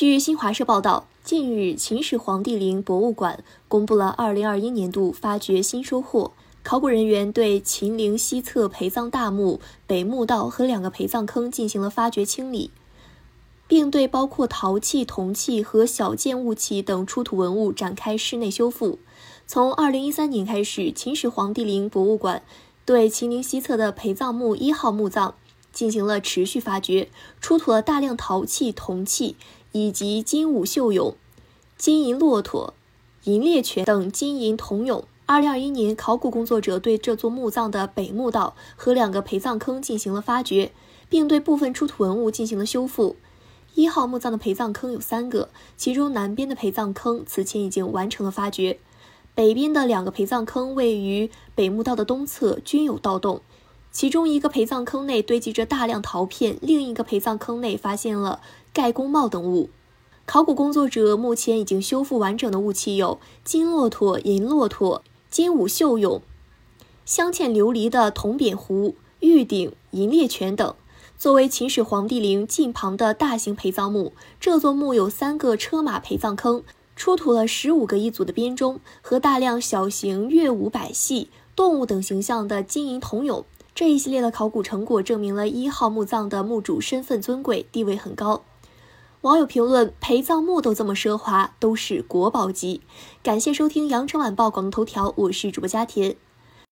据新华社报道，近日秦始皇帝陵博物馆公布了2021年度发掘新收获。考古人员对秦陵西侧陪葬大墓、北墓道和两个陪葬坑进行了发掘清理，并对包括陶器、铜器和小件物器等出土文物展开室内修复。从2013年开始，秦始皇帝陵博物馆对秦陵西侧的陪葬墓一号墓葬进行了持续发掘，出土了大量陶器、铜器以及金武秀俑、金银骆驼、银猎犬等金银铜俑。二零二一年，考古工作者对这座墓葬的北墓道和两个陪葬坑进行了发掘，并对部分出土文物进行了修复。一号墓葬的陪葬坑有三个，其中南边的陪葬坑此前已经完成了发掘，北边的两个陪葬坑位于北墓道的东侧，均有盗洞。其中一个陪葬坑内堆积着大量陶片，另一个陪葬坑内发现了盖公帽等物。考古工作者目前已经修复完整的物器有金骆驼、银骆驼。金武秀俑、镶嵌琉璃的铜扁壶、玉鼎、银猎犬等。作为秦始皇帝陵近旁的大型陪葬墓，这座墓有三个车马陪葬坑，出土了十五个一组的编钟和大量小型乐舞百戏、动物等形象的金银铜俑。这一系列的考古成果证明了一号墓葬的墓主身份尊贵，地位很高。网友评论：陪葬墓都这么奢华，都是国宝级。感谢收听羊城晚报广东头条，我是主播佳田。